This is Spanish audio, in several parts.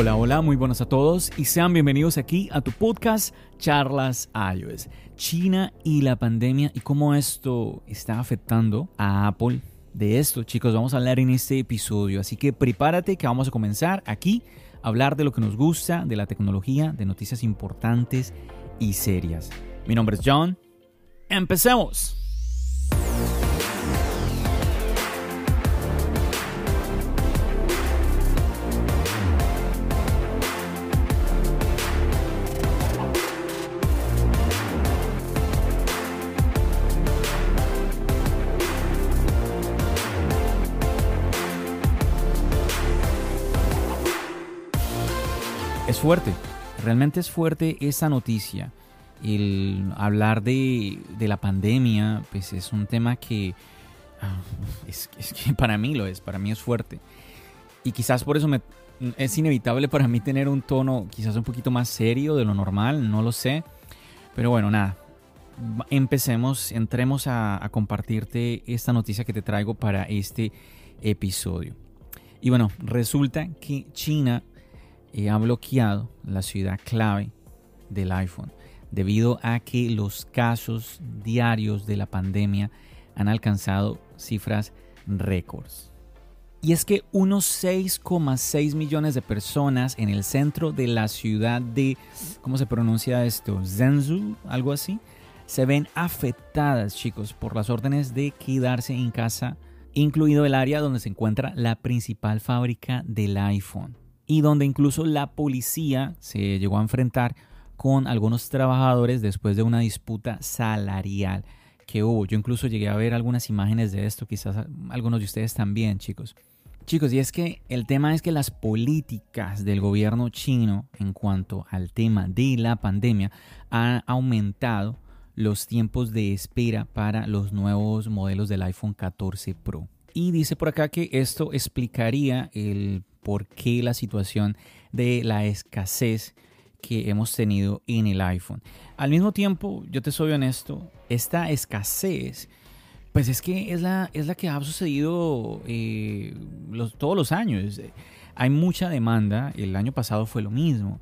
Hola, hola, muy buenos a todos y sean bienvenidos aquí a tu podcast Charlas iOS. China y la pandemia y cómo esto está afectando a Apple. De esto, chicos, vamos a hablar en este episodio, así que prepárate que vamos a comenzar aquí a hablar de lo que nos gusta, de la tecnología, de noticias importantes y serias. Mi nombre es John. Empecemos. Fuerte, realmente es fuerte esa noticia. El hablar de, la pandemia, pues es un tema que ah, es, que para mí lo es, para mí es fuerte. Y quizás por eso es inevitable para mí tener un tono quizás un poquito más serio de lo normal, no lo sé. Pero bueno, nada, empecemos, entremos a, compartirte esta noticia que te traigo para este episodio. Y bueno, resulta que China ha bloqueado la ciudad clave del iPhone debido a que los casos diarios de la pandemia han alcanzado cifras récords. Y es que unos 6,6 millones de personas en el centro de la ciudad de, ¿cómo se pronuncia esto? Algo así, se ven afectadas, chicos, por las órdenes de quedarse en casa, incluido el área donde se encuentra la principal fábrica del iPhone y donde incluso la policía se llegó a enfrentar con algunos trabajadores después de una disputa salarial que hubo. Yo incluso llegué a ver algunas imágenes de esto, quizás algunos de ustedes también, chicos. Chicos, y es que el tema es que las políticas del gobierno chino en cuanto al tema de la pandemia han aumentado los tiempos de espera para los nuevos modelos del iPhone 14 Pro. Y dice por acá que esto explicaría el por qué la situación de la escasez que hemos tenido en el iPhone. Al mismo tiempo, yo te soy honesto, esta escasez, pues es que es la, es la que ha sucedido eh, todos los años. Hay mucha demanda, el año pasado fue lo mismo.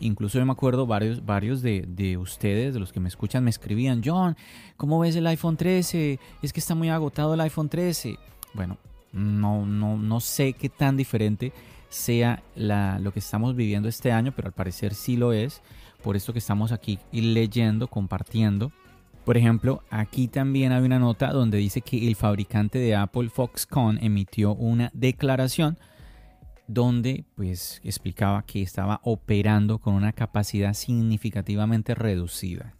Incluso yo me acuerdo varios, varios de, de, ustedes, de los que me escuchan, me escribían, John, ¿cómo ves el iPhone 13? Es que está muy agotado el iPhone 13. Bueno, no, no, no sé qué tan diferente sea la, lo que estamos viviendo este año, pero al parecer sí lo es. Por esto que estamos aquí leyendo, compartiendo. Por ejemplo, aquí también hay una nota donde dice que el fabricante de Apple, Foxconn, emitió una declaración donde pues explicaba que estaba operando con una capacidad significativamente reducida.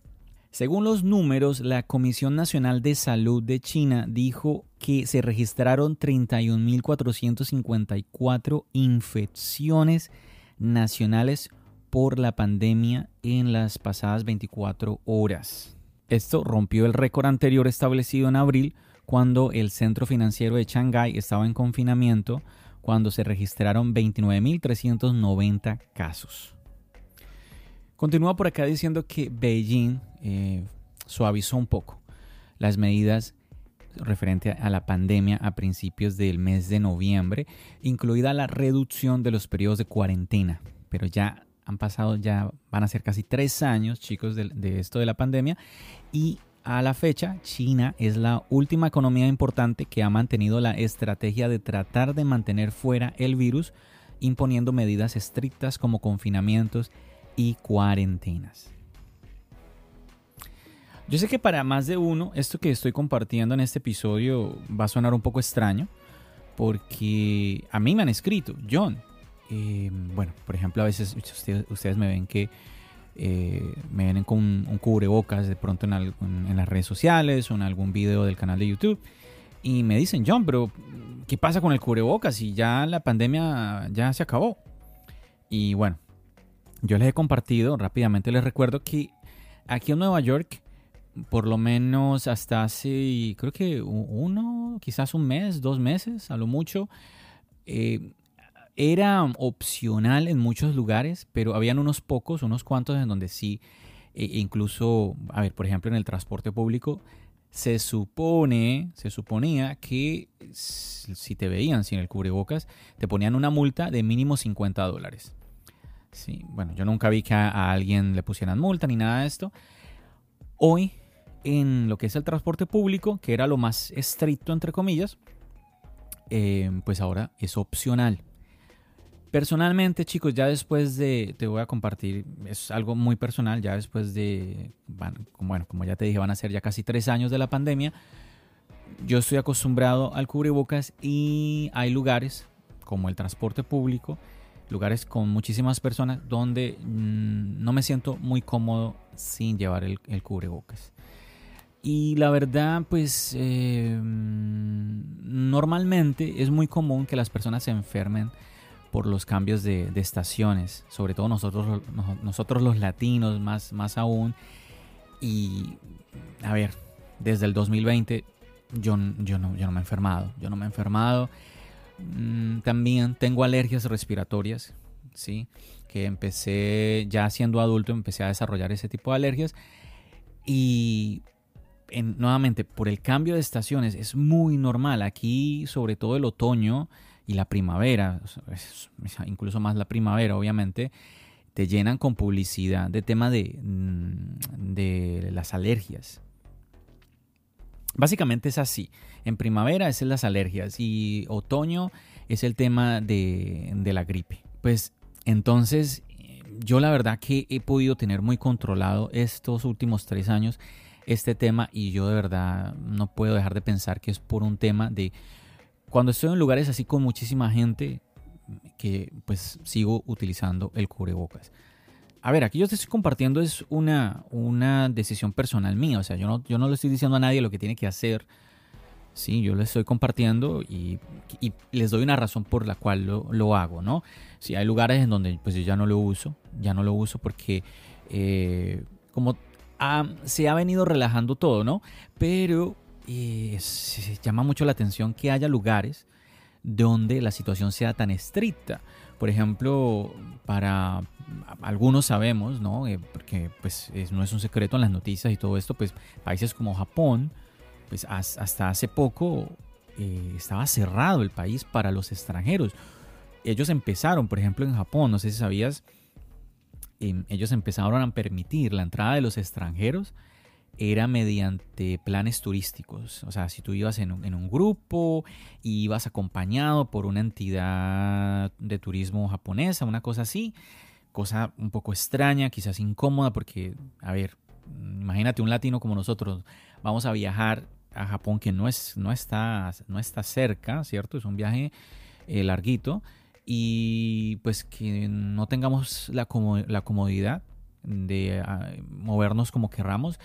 Según los números, la Comisión Nacional de Salud de China dijo que se registraron 31.454 infecciones nacionales por la pandemia en las pasadas 24 horas. Esto rompió el récord anterior establecido en abril cuando el centro financiero de Shanghái estaba en confinamiento cuando se registraron 29.390 casos. Continúa por acá diciendo que Beijing eh, suavizó un poco las medidas referente a la pandemia a principios del mes de noviembre, incluida la reducción de los periodos de cuarentena. Pero ya han pasado, ya van a ser casi tres años, chicos, de, de esto de la pandemia. Y a la fecha, China es la última economía importante que ha mantenido la estrategia de tratar de mantener fuera el virus, imponiendo medidas estrictas como confinamientos y cuarentenas. Yo sé que para más de uno esto que estoy compartiendo en este episodio va a sonar un poco extraño, porque a mí me han escrito, John, eh, bueno, por ejemplo, a veces ustedes, me ven que eh, me ven con un, cubrebocas de pronto en, en, las redes sociales o en algún video del canal de YouTube. y me dicen, John, pero ¿qué pasa con el cubrebocas? Y ya la pandemia ya se acabó. Y bueno, yo les he compartido, rápidamente les recuerdo que aquí en Nueva York, por lo menos hasta hace, creo que uno, quizás un mes, dos meses, a lo mucho, eh, era opcional en muchos lugares, pero habían unos pocos, unos cuantos en donde sí, e incluso, a ver, por ejemplo, en el transporte público, se supone, se suponía que si te veían sin el cubrebocas, te ponían una multa de mínimo 50 dólares. Sí, bueno, yo nunca vi que a, alguien le pusieran multa ni nada de esto. Hoy, en lo que es el transporte público, que era lo más estricto, entre comillas, eh, pues ahora es opcional. Personalmente, chicos, ya después de, te voy a compartir, es algo muy personal, ya después de, bueno, como ya te dije, van a ser ya casi tres años de la pandemia, yo estoy acostumbrado al cubrebocas y hay lugares como el transporte público, lugares con muchísimas personas donde mm, no me siento muy cómodo sin llevar el, cubrebocas. Y la verdad, pues eh, mm, normalmente es muy común que las personas se enfermen por los cambios de, estaciones, sobre todo nosotros, nosotros los latinos más, más aún. Y a ver, desde el 2020 yo, yo, no, yo no me he enfermado, yo no me he enfermado. Mm, también tengo alergias respiratorias, ¿sí? Que empecé ya siendo adulto, empecé a desarrollar ese tipo de alergias. Y nuevamente, por el cambio de estaciones es muy normal. Aquí, sobre todo el otoño, y la primavera, incluso más la primavera obviamente, te llenan con publicidad de tema de, mm, de las alergias. Básicamente es así. En primavera es las alergias y otoño es el tema de, de la gripe. Pues entonces yo la verdad que he podido tener muy controlado estos últimos tres años este tema y yo de verdad no puedo dejar de pensar que es por un tema de cuando estoy en lugares así con muchísima gente, que pues sigo utilizando el cubrebocas. A ver, aquí yo te estoy compartiendo es una, una decisión personal mía, o sea, yo no, yo no le estoy diciendo a nadie lo que tiene que hacer. Sí, yo le estoy compartiendo y, les doy una razón por la cual lo, hago, ¿no? Si hay lugares en donde pues yo ya no lo uso, ya no lo uso porque eh, como se ha venido relajando todo, ¿no? Pero y se llama mucho la atención que haya lugares donde la situación sea tan estricta. Por ejemplo, para algunos sabemos, ¿no? Eh, porque pues no es un secreto en las noticias y todo esto, pues países como Japón, pues hasta hace poco eh, estaba cerrado el país para los extranjeros. Ellos empezaron, por ejemplo, en Japón, no sé si sabías, em, ellos empezaron a permitir la entrada de los extranjeros era mediante planes turísticos. O sea, si tú ibas en un, grupo y ibas acompañado por una entidad de turismo japonesa, una cosa así, cosa un poco extraña, quizás incómoda, porque, a ver, imagínate un latino como nosotros, vamos a viajar a Japón que no, es, no, está, no está cerca, ¿cierto? Es un viaje eh, larguito y pues que no tengamos la, la comodidad de ah, movernos como querramos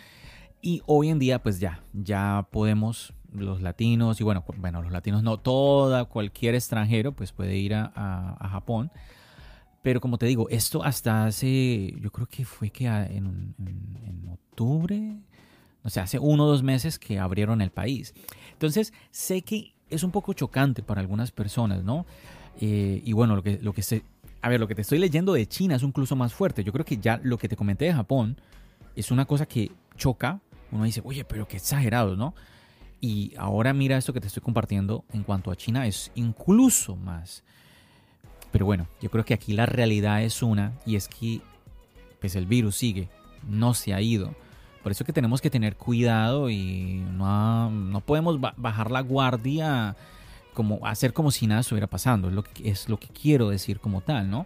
y hoy en día, pues ya, ya podemos, los latinos, y bueno, bueno, los latinos no, toda, cualquier extranjero, pues puede ir a, Japón. Pero como te digo, esto hasta hace, yo creo que fue que en, octubre, o sea, hace uno o dos meses que abrieron el país. Entonces, sé que es un poco chocante para algunas personas, ¿no? Eh, y bueno, lo que, lo que se, a ver, lo que te estoy leyendo de China es incluso más fuerte. Yo creo que ya lo que te comenté de Japón es una cosa que choca uno dice, oye, pero qué exagerado, ¿no? Y ahora mira esto que te estoy compartiendo en cuanto a China, es incluso más. Pero bueno, yo creo que aquí la realidad es una y es que pues el virus sigue, no se ha ido. Por eso que tenemos que tener cuidado y no, no podemos bajar la guardia, como hacer como si nada estuviera pasando. Es lo que, es lo que quiero decir como tal, ¿no?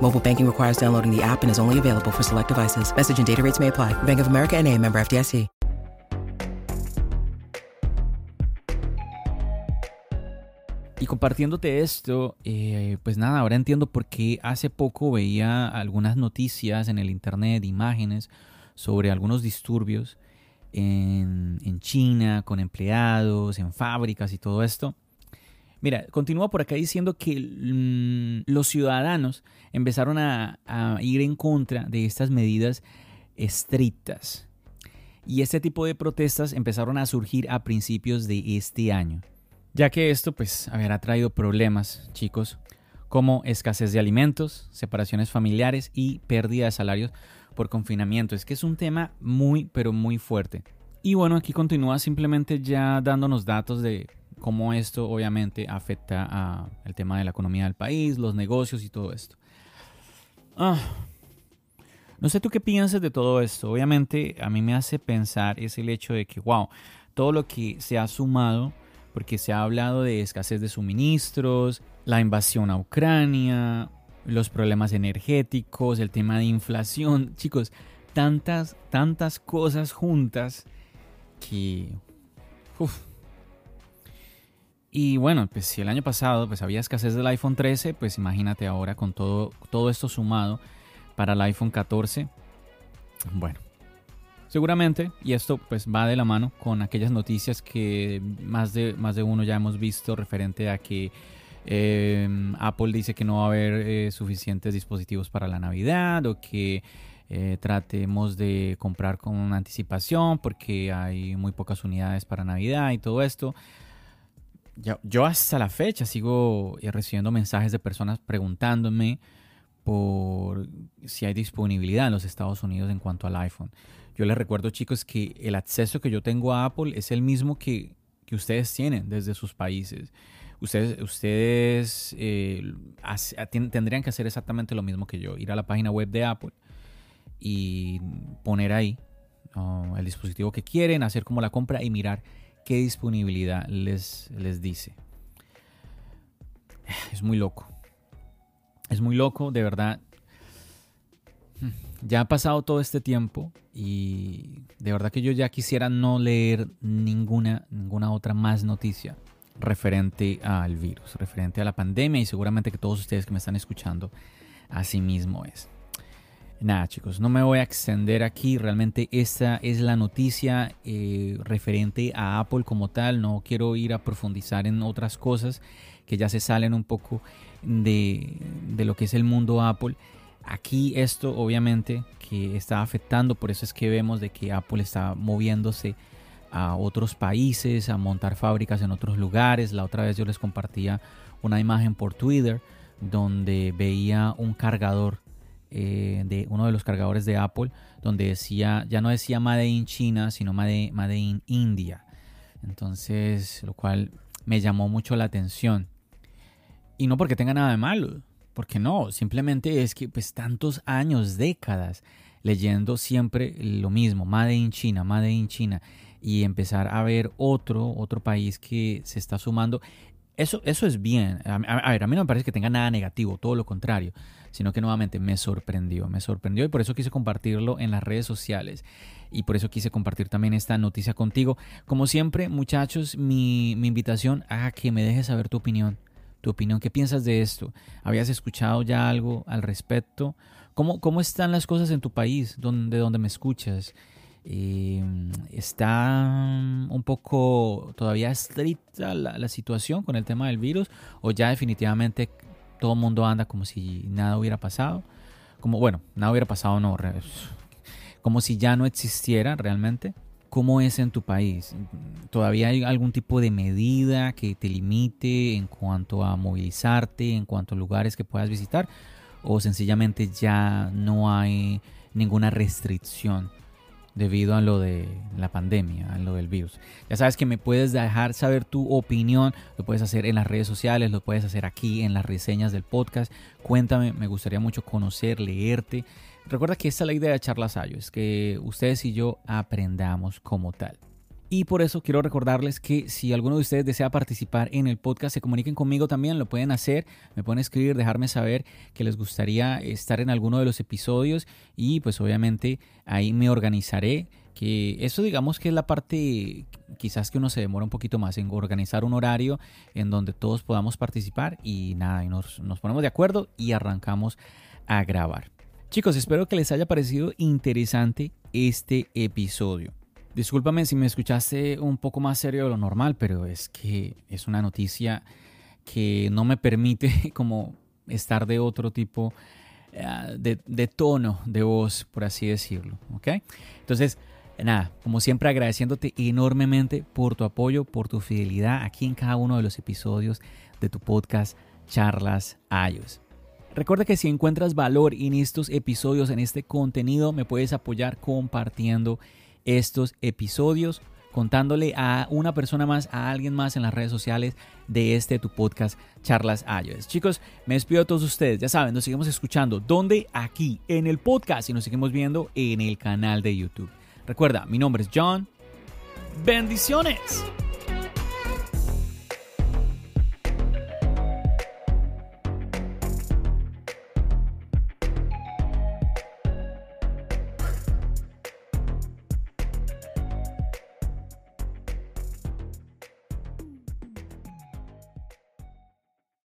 Mobile banking requires downloading the app and is only available for select devices. Message and data rates may apply. Bank of America and a member FDIC. Y compartiéndote esto, eh, pues nada, ahora entiendo por qué hace poco veía algunas noticias en el internet, imágenes sobre algunos disturbios en, en China, con empleados, en fábricas y todo esto. Mira, continúa por acá diciendo que mm, los ciudadanos empezaron a, a, ir en contra de estas medidas estrictas. Y este tipo de protestas empezaron a surgir a principios de este año. Ya que esto, pues, habrá traído problemas, chicos, como escasez de alimentos, separaciones familiares y pérdida de salarios por confinamiento. Es que es un tema muy, pero muy fuerte. Y bueno, aquí continúa simplemente ya dándonos datos de cómo esto obviamente afecta a el tema de la economía del país, los negocios y todo esto. Ah, no sé tú qué piensas de todo esto. Obviamente a mí me hace pensar es el hecho de que, wow, todo lo que se ha sumado, porque se ha hablado de escasez de suministros, la invasión a Ucrania, los problemas energéticos, el tema de inflación, chicos, tantas, tantas cosas juntas que... Y bueno, pues si el año pasado pues había escasez del iPhone 13, pues imagínate ahora con todo, todo esto sumado para el iPhone 14. Bueno, seguramente, y esto pues va de la mano con aquellas noticias que más de, más de uno ya hemos visto referente a que eh, Apple dice que no va a haber eh, suficientes dispositivos para la Navidad o que eh, tratemos de comprar con anticipación porque hay muy pocas unidades para Navidad y todo esto. Yo, hasta la fecha sigo recibiendo mensajes de personas preguntándome por si hay disponibilidad en los Estados Unidos en cuanto al iPhone. Yo les recuerdo chicos que el acceso que yo tengo a Apple es el mismo que, que ustedes tienen desde sus países. Ustedes, ustedes eh, tendrían que hacer exactamente lo mismo que yo, ir a la página web de Apple y poner ahí uh, el dispositivo que quieren, hacer como la compra y mirar qué disponibilidad les, les dice. Es muy loco. Es muy loco, de verdad. Ya ha pasado todo este tiempo y de verdad que yo ya quisiera no leer ninguna, ninguna otra más noticia referente al virus, referente a la pandemia y seguramente que todos ustedes que me están escuchando así mismo es. Nada chicos, no me voy a extender aquí, realmente esta es la noticia eh, referente a Apple como tal, no quiero ir a profundizar en otras cosas que ya se salen un poco de, de lo que es el mundo Apple. Aquí esto obviamente que está afectando, por eso es que vemos de que Apple está moviéndose a otros países, a montar fábricas en otros lugares. La otra vez yo les compartía una imagen por Twitter donde veía un cargador eh, de uno de los cargadores de Apple donde decía, ya no decía Made in China, sino Made, Made in India. Entonces, lo cual me llamó mucho la atención. Y no porque tenga nada de malo, porque no, simplemente es que pues tantos años, décadas, leyendo siempre lo mismo, Made in China, Made in China, y empezar a ver otro, otro país que se está sumando. Eso, eso es bien. A, a, ver, a mí no me parece que tenga nada negativo, todo lo contrario, sino que nuevamente me sorprendió, me sorprendió y por eso quise compartirlo en las redes sociales y por eso quise compartir también esta noticia contigo. Como siempre, muchachos, mi, invitación a que me dejes saber tu opinión, tu opinión, qué piensas de esto. ¿Habías escuchado ya algo al respecto? ¿Cómo, cómo están las cosas en tu país, donde, donde me escuchas? Eh, ¿Está un poco todavía estricta la, situación con el tema del virus o ya definitivamente todo el mundo anda como si nada hubiera pasado? Como, bueno, nada hubiera pasado, no, como si ya no existiera realmente. ¿Cómo es en tu país? ¿Todavía hay algún tipo de medida que te limite en cuanto a movilizarte, en cuanto a lugares que puedas visitar? ¿O sencillamente ya no hay ninguna restricción? Debido a lo de la pandemia, a lo del virus. Ya sabes que me puedes dejar saber tu opinión, lo puedes hacer en las redes sociales, lo puedes hacer aquí en las reseñas del podcast. Cuéntame, me gustaría mucho conocer, leerte. Recuerda que esta es la idea de Charlas Ayo, es que ustedes y yo aprendamos como tal. Y por eso quiero recordarles que si alguno de ustedes desea participar en el podcast, se comuniquen conmigo también, lo pueden hacer, me pueden escribir, dejarme saber que les gustaría estar en alguno de los episodios y pues obviamente ahí me organizaré. Que eso digamos que es la parte quizás que uno se demora un poquito más en organizar un horario en donde todos podamos participar y nada, y nos, nos ponemos de acuerdo y arrancamos a grabar. Chicos, espero que les haya parecido interesante este episodio. Discúlpame si me escuchaste un poco más serio de lo normal, pero es que es una noticia que no me permite como estar de otro tipo eh, de, tono de voz, por así decirlo. ¿ok? Entonces, nada, como siempre agradeciéndote enormemente por tu apoyo, por tu fidelidad aquí en cada uno de los episodios de tu podcast Charlas Ayos. Recuerda que si encuentras valor en estos episodios, en este contenido, me puedes apoyar compartiendo estos episodios, contándole a una persona más, a alguien más en las redes sociales de este tu podcast Charlas iOS. Chicos, me despido a todos ustedes. Ya saben, nos seguimos escuchando. ¿Dónde? Aquí, en el podcast y nos seguimos viendo en el canal de YouTube. Recuerda, mi nombre es John. Bendiciones.